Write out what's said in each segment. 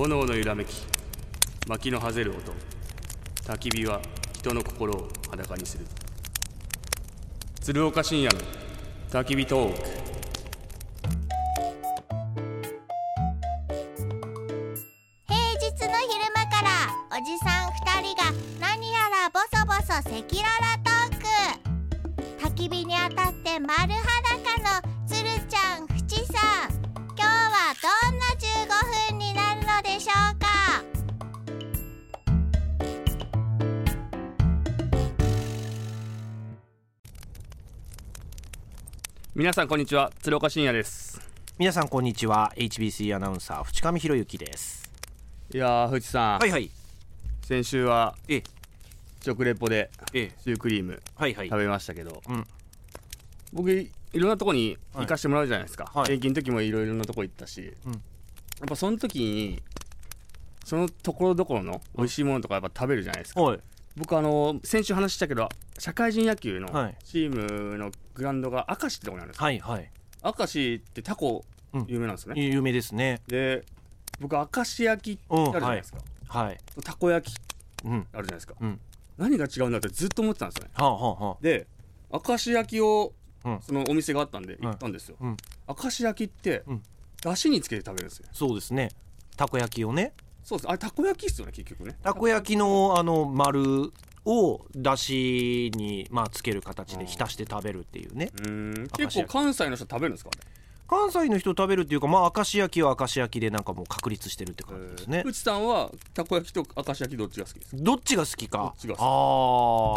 炎の揺らめき薪のはぜる音。焚き火は人の心を裸にする。鶴岡深夜の焚き火トーク。皆さんこんにちは鶴岡深夜です。皆さんこんにちは HBC アナウンサー淵上博之です。いやー藤さん、はいはい。先週はええ。食レポでええ。シュークリームはいはい。食べましたけど、うん。僕いろんなとこに行かしてもらうじゃないですか、はい。現金の時もいろいろなとこ行ったし、うん。やっぱその時にそのところどころの美味しいものとかやっぱ食べるじゃないですか、おい僕あの先週話したけど社会人野球のはい。チームのグラウンドが明石ってとこにあるんですよ、はいはい。明石ってタコうん。有名なんですよね、有名ですね。で僕明石焼きってあるじゃないですか、はいたこ焼きうん。あるじゃないですか、うん。何が違うんだってずっと思ってたんですよね。はあはあはで明石焼きを、うん。そのお店があったんで行ったんですよ、うん。明石焼きって、うん。だしにつけて食べるんですよ。そうですね。たこ焼きをねそうです。あれたこ焼きっすよね結局ね。たこ焼きのあの丸をだしにまあつける形で浸して食べるっていうね。結構関西の人食べるんですかあれ？関西の人食べるっていうかまあ明石焼きは明石焼きでなんかもう確立してるって感じですね。うちさんはたこ焼きと明石焼きどっちが好きですか？どっちが好きどかあー。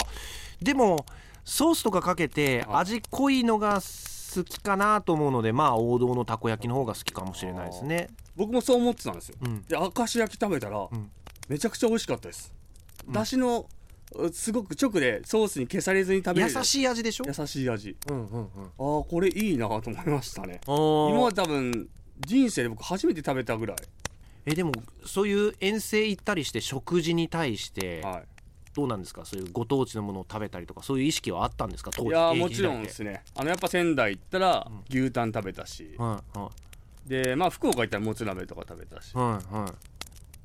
でもソースとかかけてはい。味濃いのが好きかなと思うのでまあ王道のたこ焼きの方が好きかもしれないですね僕もそう思ってたんですよ、うん。で明石焼き食べたら、ん。めちゃくちゃ美味しかったです、うん。だしのうすごく直でソースに消されずに食べれる。優しい味でしょ？優しい味。うんうんうん。ああこれいいなと思いましたね。今今まで多分人生で僕初めて食べたぐらい、えでもそういう遠征行ったりして食事に対してはどうなんですか？そういうご当地のものを食べたりとかそういう意識はあったんですか？当い、い時現役やーもちろんですね。あのやっぱ仙台行ったら牛タン食べたし、はいはでまあ福岡行ったらもつ鍋とか食べたし、いはいはい。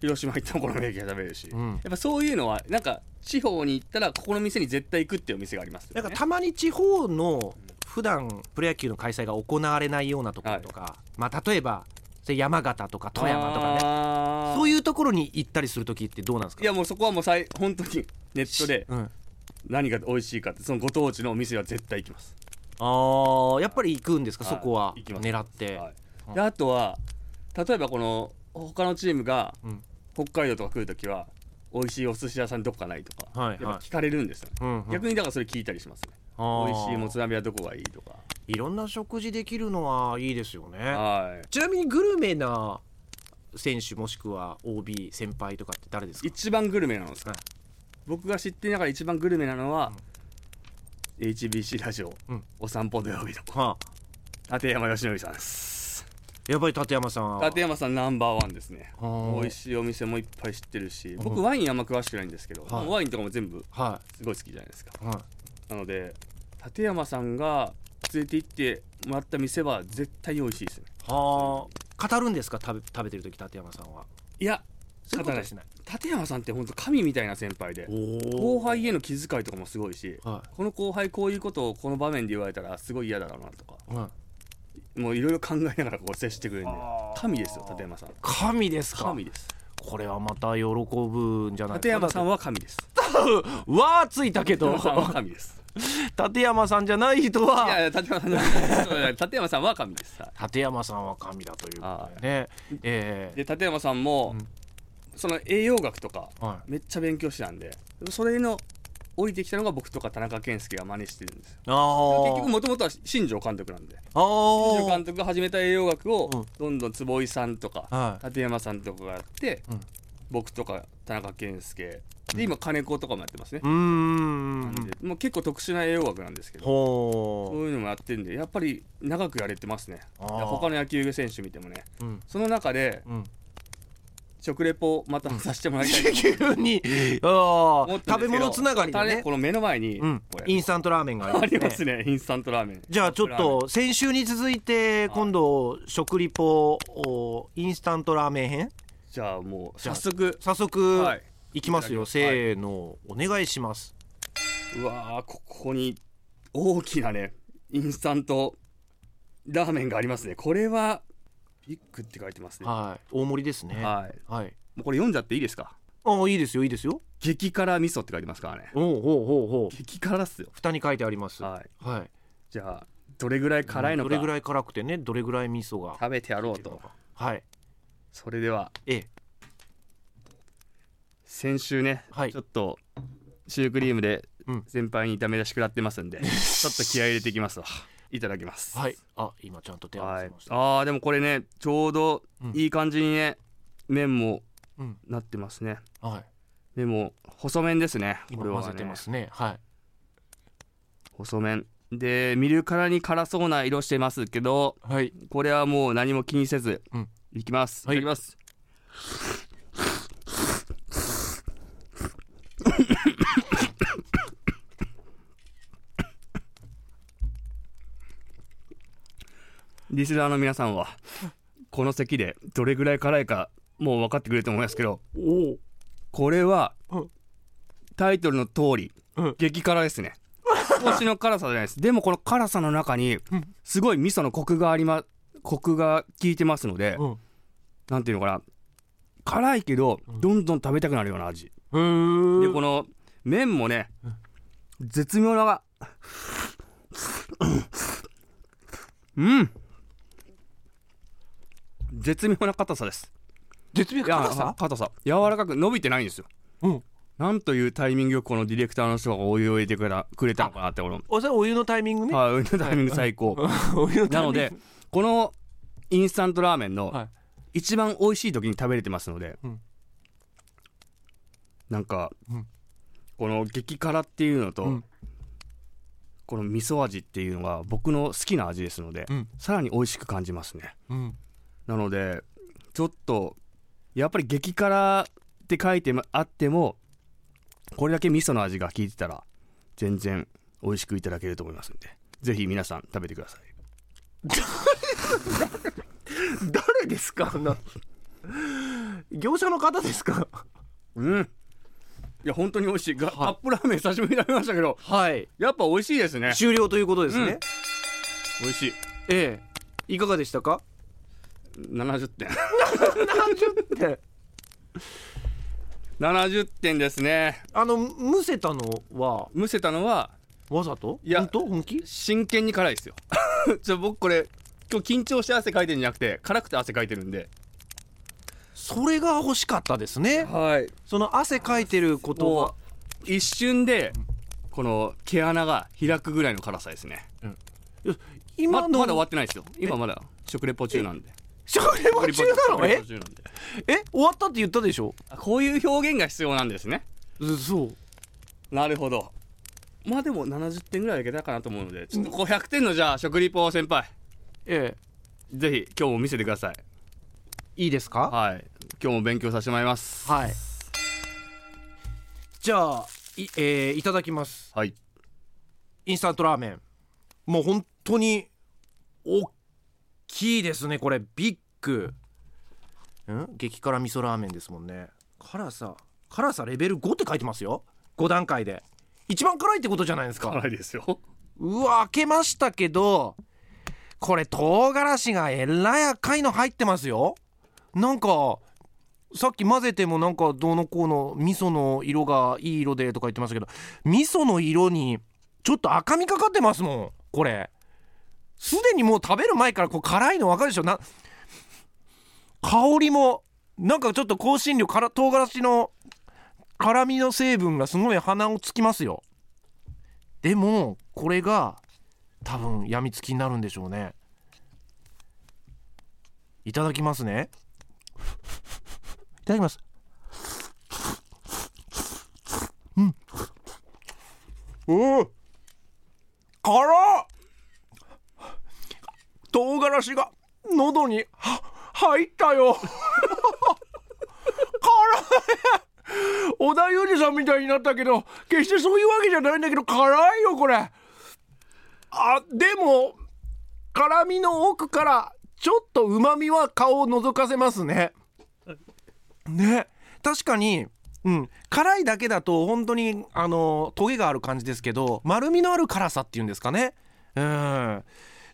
広島行ったらこの名食べるし、うん。やっぱそういうのはなんか地方に行ったらここの店に絶対行くっていうお店がありますよね。なんかたまに地方の普段プロ野球の開催が行われないようなところとか、まあ例えばそれ山形とか富山とかね。かそういうところに行ったりする時ってどうなんですか？いやもうそこはもうさい本当にネットでうん、何が美味しいかってそのご当地のお店は絶対行きます。あーやっぱり行くんですか、はい。そこは行きます。狙って、はい、であとは例えばこの他のチームがうん。北海道とか来るときは美味しいお寿司屋さんどこかないとか、はいはい。やっぱ聞かれるんですよね、うんうん。逆にだからそれ聞いたりしますね。美味しいもつ鍋はどこがいいとか。いろんな食事できるのはいいですよね。はい。ちなみにグルメな選手もしくは OB 先輩とかって誰ですか？一番グルメなのですか、はい。僕が知ってる中で一番グルメなのは、HBC ラジオ、うん。お散歩土曜日のは立山義則さんです。あ、やっぱり立山さん。は立山さんナンバーワンですね。はあ美味しいお店もいっぱい知ってるしう僕ワインあんま詳しくないんですけど、はい。ワインとかも全部はすごい好きじゃないですか。いはい。なので立山さんが連れて行ってもらった店は絶対に美味しいですね。はあ。語るんですか？食べ食べてる時立山さんは。いやそういうことはしない。立山さんって本当神みたいな先輩で後輩への気遣いとかもすごいしはこの後輩こういうことをこの場面で言われたらすごい嫌だろうなとか。い、はい、もういろいろ考えながらこう接してくれるんで。神ですよ立山さん。神ですか？神です。これはまた喜ぶんじゃない？立山さんはは神です。わーついたけ立ど山さんは神です。立山さんじゃない人いはやいや立山さんは立山さんは神です。はい。立山さんは神だということでね。えで立山さんも、うん。その栄養学とかーはめっちゃ勉強してたんでそれの降りてきたのが僕とか田中健介が真似してるんですよ。結局もともとは新庄監督なんで。新庄監督が始めた栄養学をうんどんどん坪井さんとかはい。立山さんとかがやって、うん。僕とか田中健介で今金子とかもやってますね、うーん。もう結構特殊な栄養学なんですけどそほう。いうのもやってるんでやっぱり長くやれてますね。他の野球選手見てもね。う、うん。その中でうん、食レポまたさせてもらいたい 急に。あ食べ物つながりでね。この目の前に、うん。インスタントラーメンがあありますすね。インスタントラーメン。じゃあちょっと先週に続いて今度食リポおインスタントラーメン編？じゃあもう早速。早速、はい。い、きますよ。せーの、お願いします。うわーここに大きなねインスタントラーメンがありますね。これはビッグって書いてますね。ははい。大盛りですね。い。はい。もうこれ読んじゃっていいですか？ああいいですよいいですよ。激辛味噌って書いてますからね。おうほうほうほう。激辛っすよ。蓋に書いてあります。ははい。いじゃあどれぐらい辛いのか。どれぐらい辛くてねどれぐらい味噌が。食べてやろうと。はい。それでは。ええ。先週ね、はい。ちょっとシュークリームでうん。先輩にダメ出し食らってますんで、ちょっと気合い入れていきますわいただきます。はい。あ今ちゃんと手を合わました、あーでもこれねちょうどいい感じにね麺もうん。なってますね。はい。でも細麺ですね今これは混ぜてねますね。はい。細麺。で見るからに辛そうな色してますけどはい。これはもう何も気にせず、うん。いきます、はい。い、きます リスナーの皆さんはこの席でどれぐらい辛いかもう分かってくれると思いますけどおおこれはうん。タイトルの通り、うん。激辛ですね。少しの辛さじゃないです。でもこの辛さの中にうん。すごい味噌のコクがありまコクが効いてますので、うん。なんていうのかな。辛いけどどんどん食べたくなるような味、でこの麺もね絶妙なうん絶妙な硬さです。絶妙いや辛さ硬さ。柔らかく伸びてないんですよ。うん。なんというタイミングよくこのディレクターの人がお湯を入れてくれたくれたのかなってこのおお湯のタイミングね？はいお湯のタイミング最高。なのでこのインスタントラーメンのはい。一番美味しい時に食べれてますので、うん。なんか、うん。この激辛っていうのと、うん。この味噌味っていうのが僕の好きな味ですので、うん。さらに美味しく感じますね。うんなのでちょっとやっぱり激辛って書いてあってもこれだけ味噌の味が効いてたら全然美味しくいただけると思いますんでぜひ皆さん食べてください。誰 ですかあんな。業者の方ですか。うん。いや本当に美味しい。が、はい。カップラーメン久しぶりに食べましたけどはい。やっぱ美味しいですね。終了ということですね、うん。美味しい。ええ。いかがでしたか？70点。70点。70点ですね。あのむせたのは？むせたのはわざと？いや本当？本気？真剣に辛いですよ。ちょ僕これ今日緊張して汗かいてるんじゃなくて辛くて汗かいてるんで。それが欲しかったですね。はい。その汗かいてることもはう一瞬でこの毛穴が開くぐらいの辛さですね。今のままだ終わってないですよ。今まだ食レポ中なんで食レポ中なの？え？え？終わったって言ったでしょ？あこういう表現が必要なんですね。うそう。なるほど。まあでも70点ぐらいいけたかなと思うのでちょっとこう100点のじゃあ食リポ先輩。えぜひ今日も見せてください。えいいですか？はい。今日も勉強させてもらいます。はい。じゃあい,、えーいただきます。はい。インスタントラーメン。もう本当に大きいですねこれ。ビッグ。ん？激辛味噌ラーメンですもんね。辛さ辛さレベル5って書いてますよ。5段階で。一番辛いってことじゃないですか。辛いですよ。うわ開けましたけどこれ唐辛子がえらい赤いの入ってますよ。なんかさっき混ぜてもなんかどうのこうの味噌の色がいい色でとか言ってましたけど味噌の色にちょっと赤みかかってますもんこれすでにもう食べる前からこう辛いの分かるでしょ？な香りもなんかちょっと香辛料から唐辛子の辛みの成分がすごい鼻をつきますよ。でもこれが多分やみつきになるんでしょうね。いただきますね。いただきます。うん。おお辛っ！唐辛子が喉に入ったよ。辛い。織田裕二さんみたいになったけど決してそういうわけじゃないんだけど辛いよこれ。あでも辛みの奥からちょっとうまみは顔を覗かせますね。ね。確かにうん、辛いだけだと本当にあのトゲがある感じですけど丸みのある辛さっていうんですかね。うん。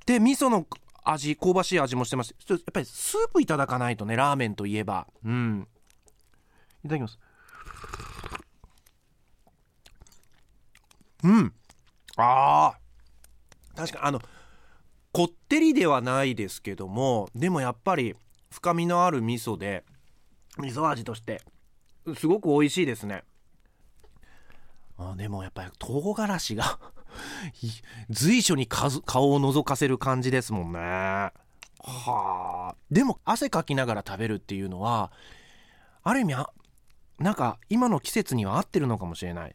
で味噌の味香ばしい味もしてます。ちょっとやっぱりスープいただかないとねラーメンといえば。うん。いただきます。うん。あー。確かあのこってりではないですけどもでもやっぱり深みのある味噌で味噌味としてすごく美味しいですね。あでもやっぱり唐辛子が随所に顔を覗かせる感じですもんね。はあ。でも汗かきながら食べるっていうのはある意味あなんか今の季節には合ってるのかもしれない。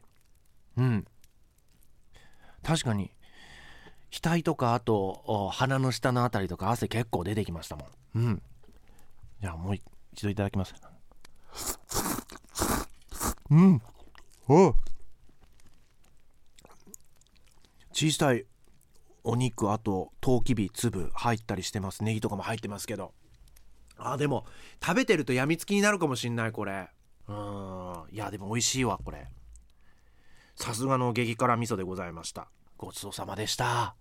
うん。確かに。額とかあと鼻の下のあたりとか汗結構出てきましたもん。うん。じゃあもう一度いただきます。うん。お小さいお肉あとトウキビ粒入ったりしてます。ネギとかも入ってますけど。あでも食べてるとやみつきになるかもしんないこれ。うん。いやでも美味しいわこれ。さすがの激辛味噌でございました。ごちそうさまでした。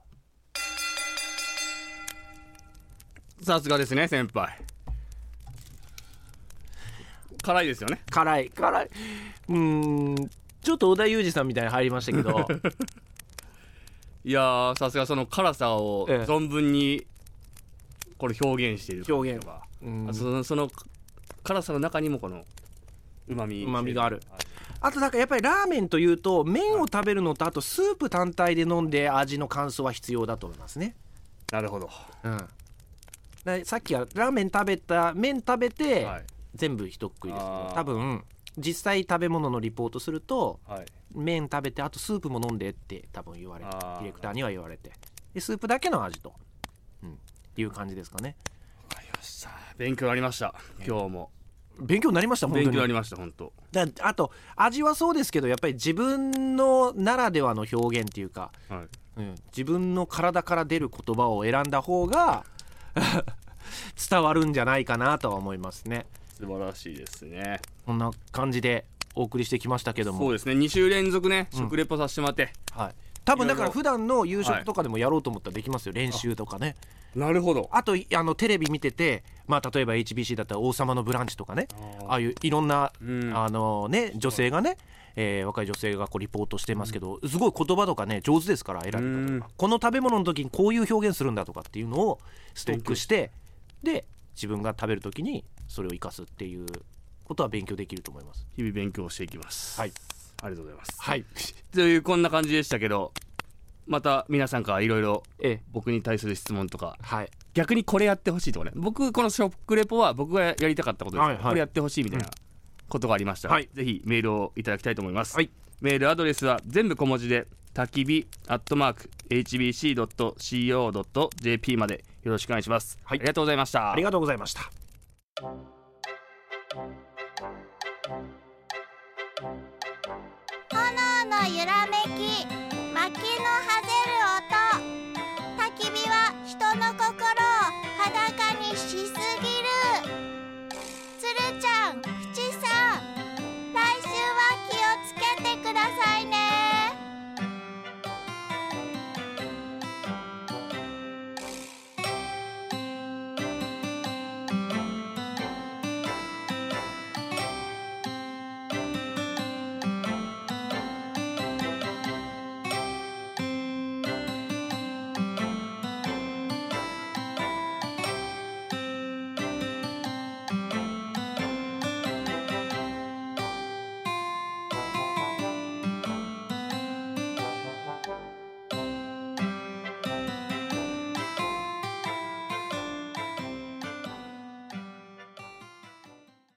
さすがですね先輩。辛いですよね。辛い辛い。うーん。ちょっと織田裕二さんみたいに入りましたけど いやーさすがその辛さをええ。存分にこれ表現している表現は。うん。そのその辛さの中にもこのうまみ旨味がある。はい。あとなんかやっぱりラーメンというと麺を食べるのとあとスープ単体で飲んで味の感想は必要だと思いますね。なるほど、うん、ださっきはラーメン食べた麺食べてはい。全部一食いですけど、多分実際食べ物のリポートするとはい、麺食べてあとスープも飲んでって多分言われてディレクターには言われて。でスープだけの味と、うん、いう感じですかね。わかりました勉強になりました。今日も。勉強になりました本当に。勉強になりました本当。だあと味はそうですけどやっぱり自分のならではの表現っていうかはい。うん、自分の体から出る言葉を選んだ方が 伝わるんじゃないかなとは思いますね。素晴らしいですね。こんな感じでお送りしてきましたけども、そうですね。2週連続ねうん。食レポさせてもらって、はい、多分だから普段の夕食とかでもやろうと思ったらできますよ、練習とかね。なるほど。あといあのテレビ見てて、まあ、例えば HBC だったら「王様のブランチ」とかね。ああいういろんな、うん。あのね、女性がね、えー若い女性がこうリポートしてますけど、すごい言葉とかね上手ですから選び方うん。とかこの食べ物の時にこういう表現するんだとかっていうのをストックしてで自分が食べる時にそれを生かすっていうことは勉強できると思います。日々勉強していきます。はい、ありがとうございます。はい。というこんな感じでしたけどまた皆さんからいろいろええ。僕に対する質問とかはい。逆にこれやってほしいとかね。僕この食レポは僕がやりたかったことです、はいはい。これやってほしいみたいなことがありましたら、はい。ぜひメールをいただきたいと思います、はい。メールアドレスは全部小文字で焚き火アットマーク HBC.CO.JP までよろしくお願いします、はい。ありがとうございました。ありがとうございました。炎の揺らめき。